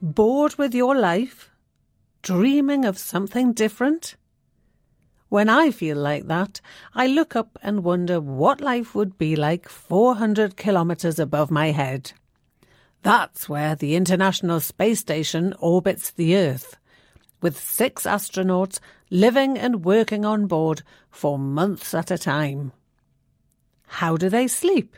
Bored with your life? Dreaming of something different? When I feel like that, I look up and wonder what life would be like 400 kilometres above my head. That's where the International Space Station orbits the Earth, with six astronauts living and working on board for months at a time. How do they sleep?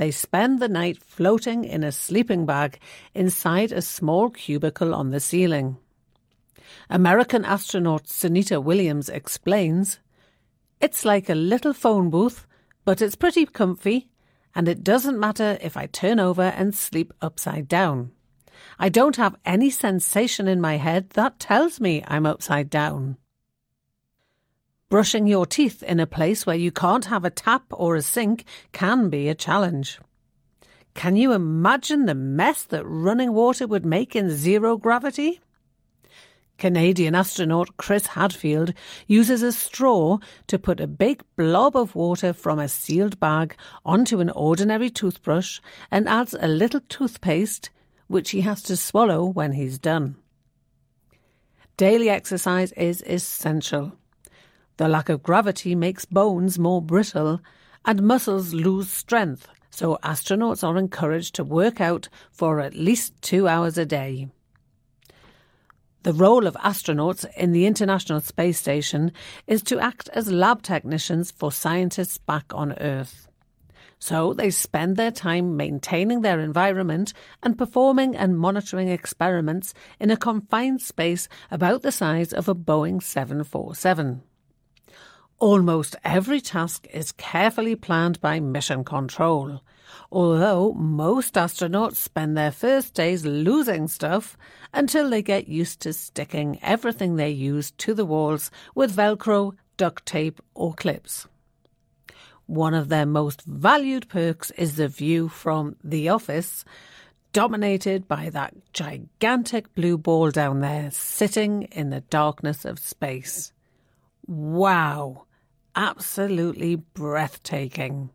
They spend the night floating in a sleeping bag inside a small cubicle on the ceiling. American astronaut Sunita Williams explains It's like a little phone booth, but it's pretty comfy, and it doesn't matter if I turn over and sleep upside down. I don't have any sensation in my head that tells me I'm upside down. Brushing your teeth in a place where you can't have a tap or a sink can be a challenge. Can you imagine the mess that running water would make in zero gravity? Canadian astronaut Chris Hadfield uses a straw to put a big blob of water from a sealed bag onto an ordinary toothbrush and adds a little toothpaste, which he has to swallow when he's done. Daily exercise is essential. The lack of gravity makes bones more brittle and muscles lose strength, so astronauts are encouraged to work out for at least two hours a day. The role of astronauts in the International Space Station is to act as lab technicians for scientists back on Earth. So they spend their time maintaining their environment and performing and monitoring experiments in a confined space about the size of a Boeing 747. Almost every task is carefully planned by mission control, although most astronauts spend their first days losing stuff until they get used to sticking everything they use to the walls with Velcro, duct tape, or clips. One of their most valued perks is the view from the office, dominated by that gigantic blue ball down there sitting in the darkness of space. Wow! Absolutely breathtaking.